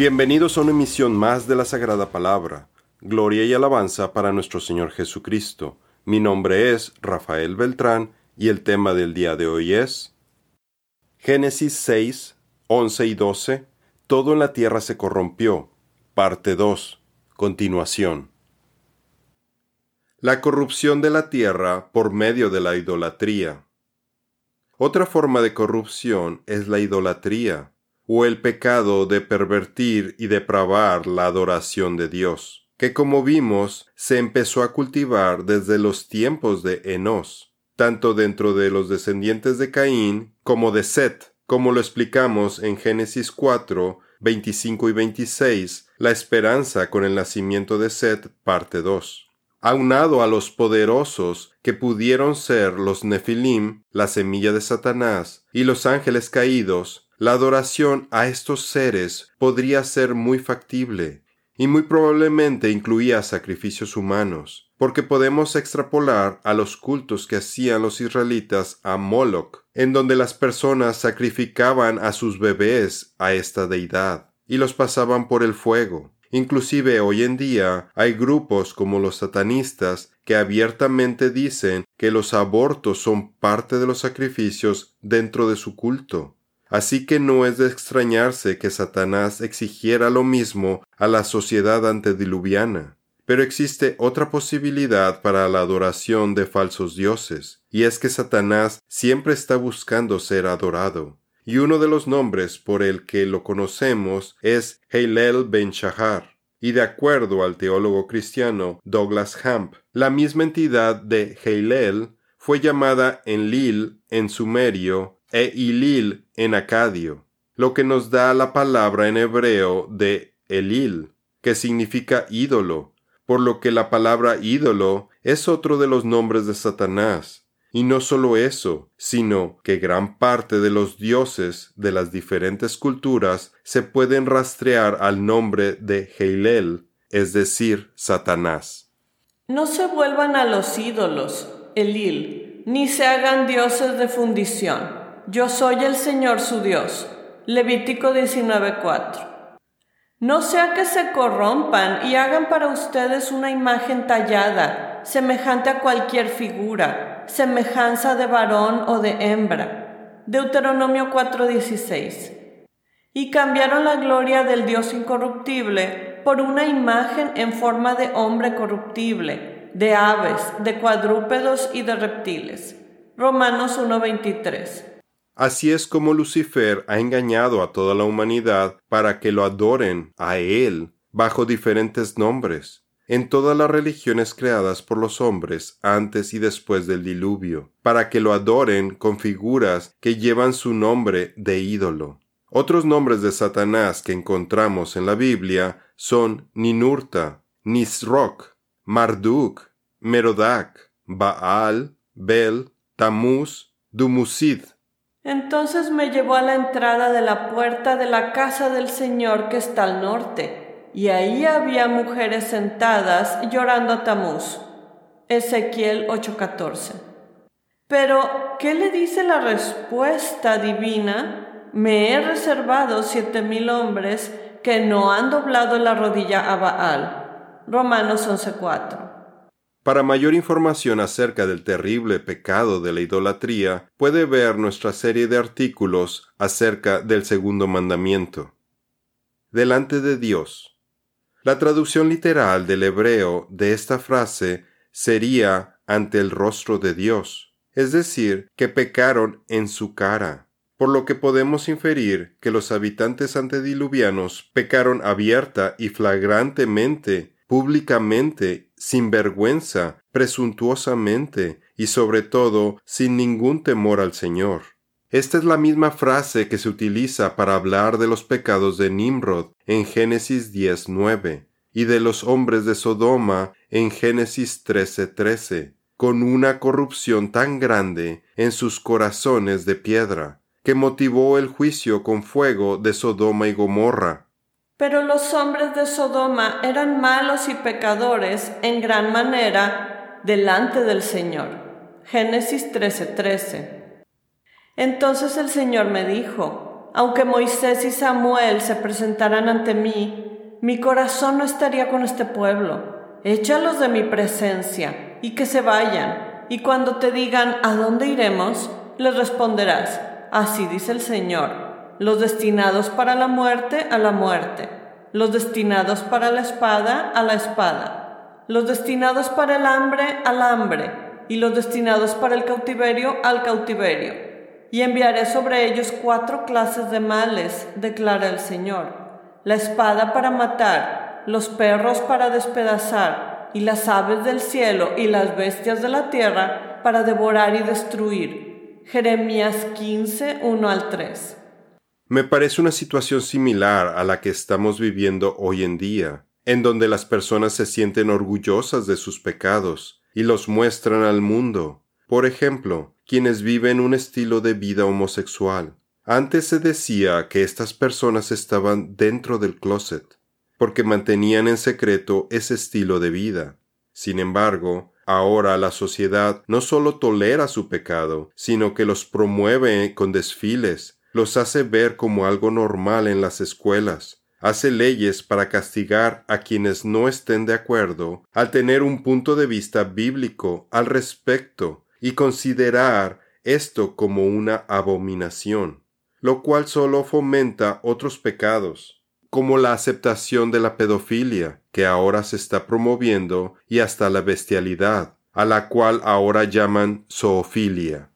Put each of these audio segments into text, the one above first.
Bienvenidos a una emisión más de la Sagrada Palabra. Gloria y alabanza para nuestro Señor Jesucristo. Mi nombre es Rafael Beltrán y el tema del día de hoy es Génesis 6, 11 y 12. Todo en la tierra se corrompió. Parte 2. Continuación. La corrupción de la tierra por medio de la idolatría. Otra forma de corrupción es la idolatría o el pecado de pervertir y depravar la adoración de Dios, que como vimos se empezó a cultivar desde los tiempos de Enos, tanto dentro de los descendientes de Caín como de Set, como lo explicamos en Génesis 4, 25 y 26, la esperanza con el nacimiento de Set, parte 2 aunado a los poderosos que pudieron ser los Nefilim, la semilla de Satanás, y los ángeles caídos, la adoración a estos seres podría ser muy factible y muy probablemente incluía sacrificios humanos, porque podemos extrapolar a los cultos que hacían los israelitas a Moloch, en donde las personas sacrificaban a sus bebés a esta deidad y los pasaban por el fuego. Inclusive hoy en día hay grupos como los satanistas que abiertamente dicen que los abortos son parte de los sacrificios dentro de su culto. Así que no es de extrañarse que Satanás exigiera lo mismo a la sociedad antediluviana. Pero existe otra posibilidad para la adoración de falsos dioses, y es que Satanás siempre está buscando ser adorado. Y uno de los nombres por el que lo conocemos es Heilel Ben Shahar. Y de acuerdo al teólogo cristiano Douglas Hamp, la misma entidad de Heilel fue llamada Enlil en sumerio e en acadio, lo que nos da la palabra en hebreo de Elil, que significa ídolo, por lo que la palabra ídolo es otro de los nombres de Satanás. Y no solo eso, sino que gran parte de los dioses de las diferentes culturas se pueden rastrear al nombre de Heilel, es decir, Satanás. No se vuelvan a los ídolos, Elil, ni se hagan dioses de fundición yo soy el Señor su Dios. Levítico 19:4. No sea que se corrompan y hagan para ustedes una imagen tallada, semejante a cualquier figura, semejanza de varón o de hembra. Deuteronomio 4:16. Y cambiaron la gloria del Dios incorruptible por una imagen en forma de hombre corruptible, de aves, de cuadrúpedos y de reptiles. Romanos 1:23. Así es como Lucifer ha engañado a toda la humanidad para que lo adoren a él bajo diferentes nombres en todas las religiones creadas por los hombres antes y después del diluvio, para que lo adoren con figuras que llevan su nombre de ídolo. Otros nombres de Satanás que encontramos en la Biblia son Ninurta, Nisroch, Marduk, Merodac, Baal, Bel, Tamuz, Dumusid, entonces me llevó a la entrada de la puerta de la casa del Señor que está al norte, y ahí había mujeres sentadas llorando a Tamuz. Ezequiel 8:14. Pero, ¿qué le dice la respuesta divina? Me he reservado siete mil hombres que no han doblado la rodilla a Baal. Romanos 11:4. Para mayor información acerca del terrible pecado de la idolatría, puede ver nuestra serie de artículos acerca del segundo mandamiento. Delante de Dios. La traducción literal del hebreo de esta frase sería ante el rostro de Dios, es decir, que pecaron en su cara, por lo que podemos inferir que los habitantes antediluvianos pecaron abierta y flagrantemente públicamente, sin vergüenza, presuntuosamente y sobre todo sin ningún temor al Señor. Esta es la misma frase que se utiliza para hablar de los pecados de Nimrod en Génesis 10.9 y de los hombres de Sodoma en Génesis 13.13, con una corrupción tan grande en sus corazones de piedra, que motivó el juicio con fuego de Sodoma y Gomorra, pero los hombres de Sodoma eran malos y pecadores en gran manera delante del Señor. Génesis 13:13. Entonces el Señor me dijo, aunque Moisés y Samuel se presentaran ante mí, mi corazón no estaría con este pueblo. Échalos de mi presencia y que se vayan. Y cuando te digan ¿a dónde iremos? les responderás, así dice el Señor, los destinados para la muerte a la muerte, los destinados para la espada a la espada, los destinados para el hambre al hambre, y los destinados para el cautiverio al cautiverio y enviaré sobre ellos cuatro clases de males, declara el Señor, la espada para matar, los perros para despedazar, y las aves del cielo y las bestias de la tierra para devorar y destruir. Jeremías 15, 1 al 3. Me parece una situación similar a la que estamos viviendo hoy en día, en donde las personas se sienten orgullosas de sus pecados y los muestran al mundo. Por ejemplo, quienes viven un estilo de vida homosexual. Antes se decía que estas personas estaban dentro del closet, porque mantenían en secreto ese estilo de vida. Sin embargo, ahora la sociedad no solo tolera su pecado, sino que los promueve con desfiles, los hace ver como algo normal en las escuelas, hace leyes para castigar a quienes no estén de acuerdo al tener un punto de vista bíblico al respecto y considerar esto como una abominación, lo cual solo fomenta otros pecados, como la aceptación de la pedofilia, que ahora se está promoviendo, y hasta la bestialidad, a la cual ahora llaman zoofilia.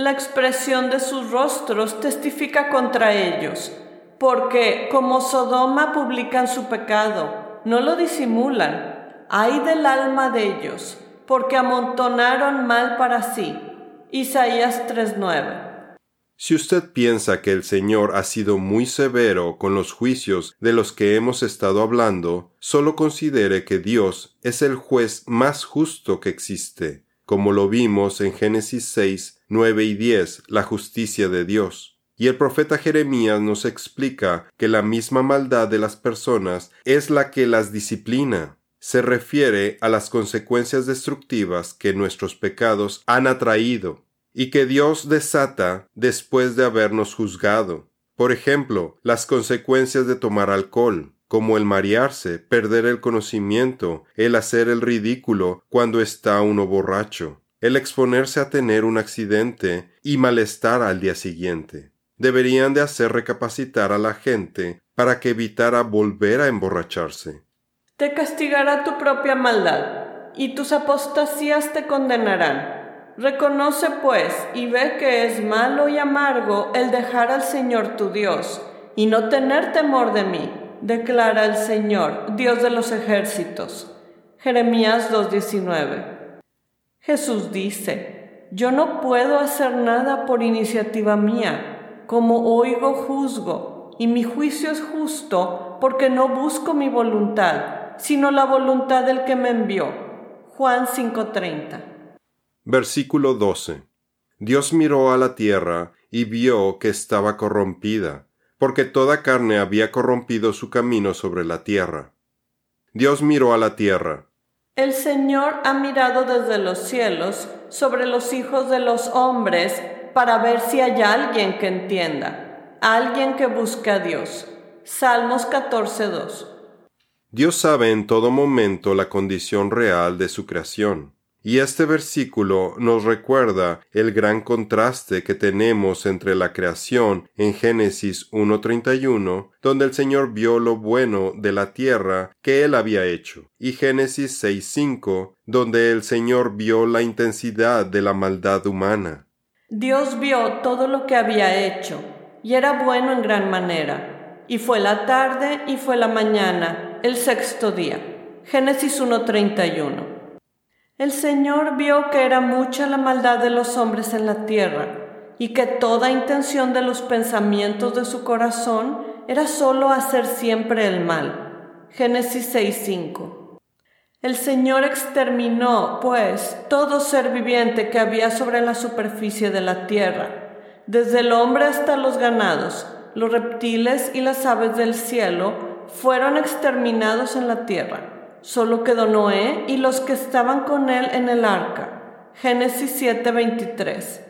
La expresión de sus rostros testifica contra ellos, porque como Sodoma publican su pecado, no lo disimulan. Hay del alma de ellos, porque amontonaron mal para sí. Isaías 3:9. Si usted piensa que el Señor ha sido muy severo con los juicios de los que hemos estado hablando, solo considere que Dios es el juez más justo que existe, como lo vimos en Génesis 6, 9 y 10, la justicia de Dios. Y el profeta Jeremías nos explica que la misma maldad de las personas es la que las disciplina se refiere a las consecuencias destructivas que nuestros pecados han atraído y que Dios desata después de habernos juzgado. Por ejemplo, las consecuencias de tomar alcohol, como el marearse, perder el conocimiento, el hacer el ridículo cuando está uno borracho, el exponerse a tener un accidente y malestar al día siguiente. Deberían de hacer recapacitar a la gente para que evitara volver a emborracharse te castigará tu propia maldad, y tus apostasías te condenarán. Reconoce pues y ve que es malo y amargo el dejar al Señor tu Dios, y no tener temor de mí, declara el Señor, Dios de los ejércitos. Jeremías 2.19. Jesús dice, yo no puedo hacer nada por iniciativa mía, como oigo juzgo, y mi juicio es justo porque no busco mi voluntad sino la voluntad del que me envió. Juan 5:30. Versículo 12. Dios miró a la tierra y vio que estaba corrompida, porque toda carne había corrompido su camino sobre la tierra. Dios miró a la tierra. El Señor ha mirado desde los cielos sobre los hijos de los hombres para ver si hay alguien que entienda, alguien que busque a Dios. Salmos 14:2. Dios sabe en todo momento la condición real de su creación. Y este versículo nos recuerda el gran contraste que tenemos entre la creación en Génesis 1.31, donde el Señor vio lo bueno de la tierra que Él había hecho, y Génesis 6.5, donde el Señor vio la intensidad de la maldad humana. Dios vio todo lo que había hecho, y era bueno en gran manera. Y fue la tarde y fue la mañana, el sexto día. Génesis 1.31. El Señor vio que era mucha la maldad de los hombres en la tierra y que toda intención de los pensamientos de su corazón era sólo hacer siempre el mal. Génesis 6.5. El Señor exterminó, pues, todo ser viviente que había sobre la superficie de la tierra, desde el hombre hasta los ganados, los reptiles y las aves del cielo, fueron exterminados en la tierra. Solo quedó Noé y los que estaban con él en el arca. Génesis 7:23.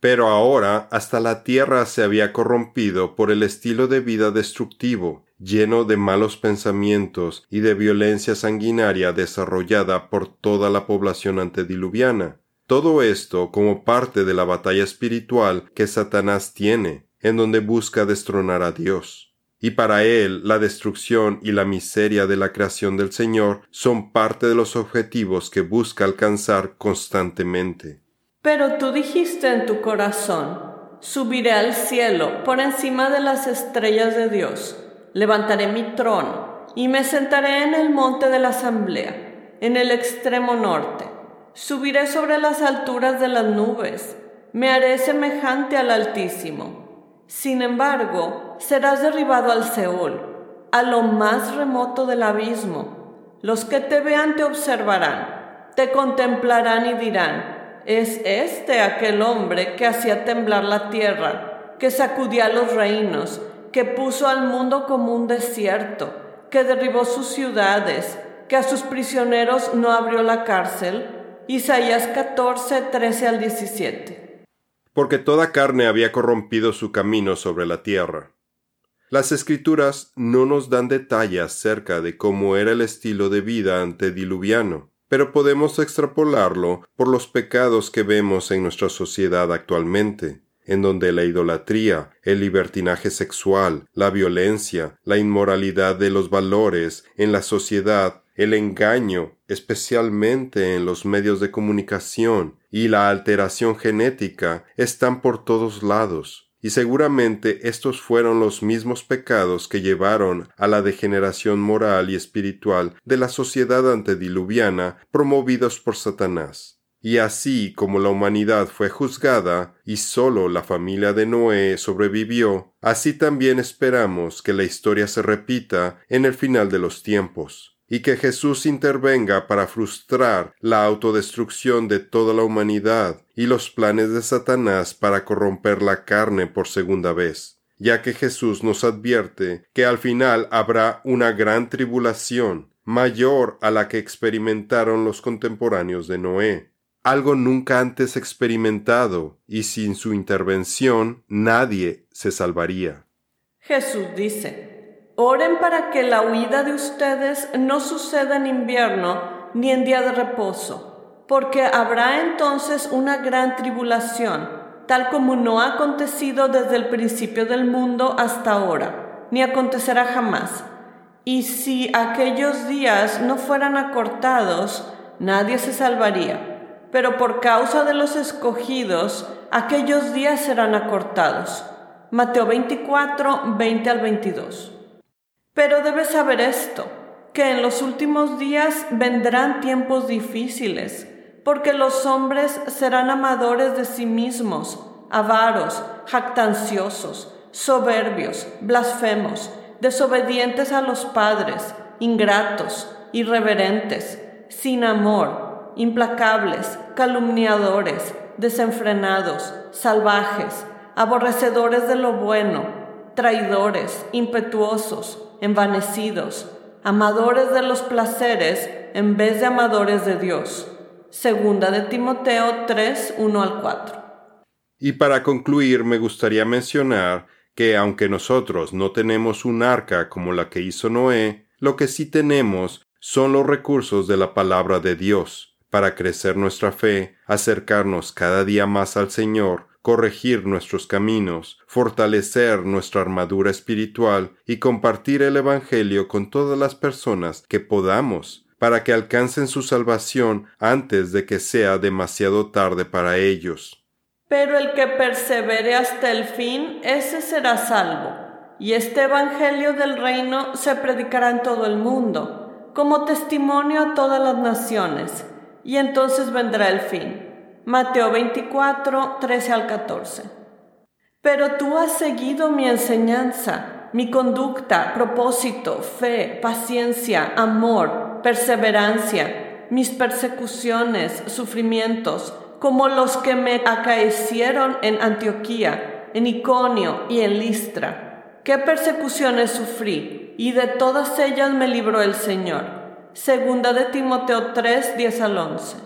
Pero ahora hasta la tierra se había corrompido por el estilo de vida destructivo, lleno de malos pensamientos y de violencia sanguinaria desarrollada por toda la población antediluviana. Todo esto como parte de la batalla espiritual que Satanás tiene, en donde busca destronar a Dios. Y para él la destrucción y la miseria de la creación del Señor son parte de los objetivos que busca alcanzar constantemente. Pero tú dijiste en tu corazón, subiré al cielo por encima de las estrellas de Dios, levantaré mi trono y me sentaré en el monte de la asamblea, en el extremo norte. Subiré sobre las alturas de las nubes, me haré semejante al Altísimo. Sin embargo, serás derribado al Seol, a lo más remoto del abismo. Los que te vean te observarán, te contemplarán y dirán, es este aquel hombre que hacía temblar la tierra, que sacudía los reinos, que puso al mundo como un desierto, que derribó sus ciudades, que a sus prisioneros no abrió la cárcel. Isaías 14, 13 al 17. Porque toda carne había corrompido su camino sobre la tierra. Las escrituras no nos dan detalles acerca de cómo era el estilo de vida antediluviano pero podemos extrapolarlo por los pecados que vemos en nuestra sociedad actualmente, en donde la idolatría, el libertinaje sexual, la violencia, la inmoralidad de los valores en la sociedad, el engaño, especialmente en los medios de comunicación, y la alteración genética están por todos lados y seguramente estos fueron los mismos pecados que llevaron a la degeneración moral y espiritual de la sociedad antediluviana promovidos por Satanás. Y así como la humanidad fue juzgada y sólo la familia de Noé sobrevivió, así también esperamos que la historia se repita en el final de los tiempos y que Jesús intervenga para frustrar la autodestrucción de toda la humanidad y los planes de Satanás para corromper la carne por segunda vez, ya que Jesús nos advierte que al final habrá una gran tribulación, mayor a la que experimentaron los contemporáneos de Noé, algo nunca antes experimentado, y sin su intervención nadie se salvaría. Jesús dice, Oren para que la huida de ustedes no suceda en invierno ni en día de reposo, porque habrá entonces una gran tribulación, tal como no ha acontecido desde el principio del mundo hasta ahora, ni acontecerá jamás. Y si aquellos días no fueran acortados, nadie se salvaría. Pero por causa de los escogidos, aquellos días serán acortados. Mateo 24, 20 al 22. Pero debes saber esto, que en los últimos días vendrán tiempos difíciles, porque los hombres serán amadores de sí mismos, avaros, jactanciosos, soberbios, blasfemos, desobedientes a los padres, ingratos, irreverentes, sin amor, implacables, calumniadores, desenfrenados, salvajes, aborrecedores de lo bueno, traidores, impetuosos, envanecidos, amadores de los placeres en vez de amadores de Dios. Segunda de Timoteo 3, 1 al 4. Y para concluir me gustaría mencionar que aunque nosotros no tenemos un arca como la que hizo Noé, lo que sí tenemos son los recursos de la palabra de Dios para crecer nuestra fe, acercarnos cada día más al Señor corregir nuestros caminos, fortalecer nuestra armadura espiritual y compartir el Evangelio con todas las personas que podamos, para que alcancen su salvación antes de que sea demasiado tarde para ellos. Pero el que persevere hasta el fin, ese será salvo. Y este Evangelio del reino se predicará en todo el mundo, como testimonio a todas las naciones, y entonces vendrá el fin. Mateo 24, 13 al 14. Pero tú has seguido mi enseñanza, mi conducta, propósito, fe, paciencia, amor, perseverancia, mis persecuciones, sufrimientos, como los que me acaecieron en Antioquía, en Iconio y en Listra. ¿Qué persecuciones sufrí? Y de todas ellas me libró el Señor. Segunda de Timoteo 3, 10 al 11.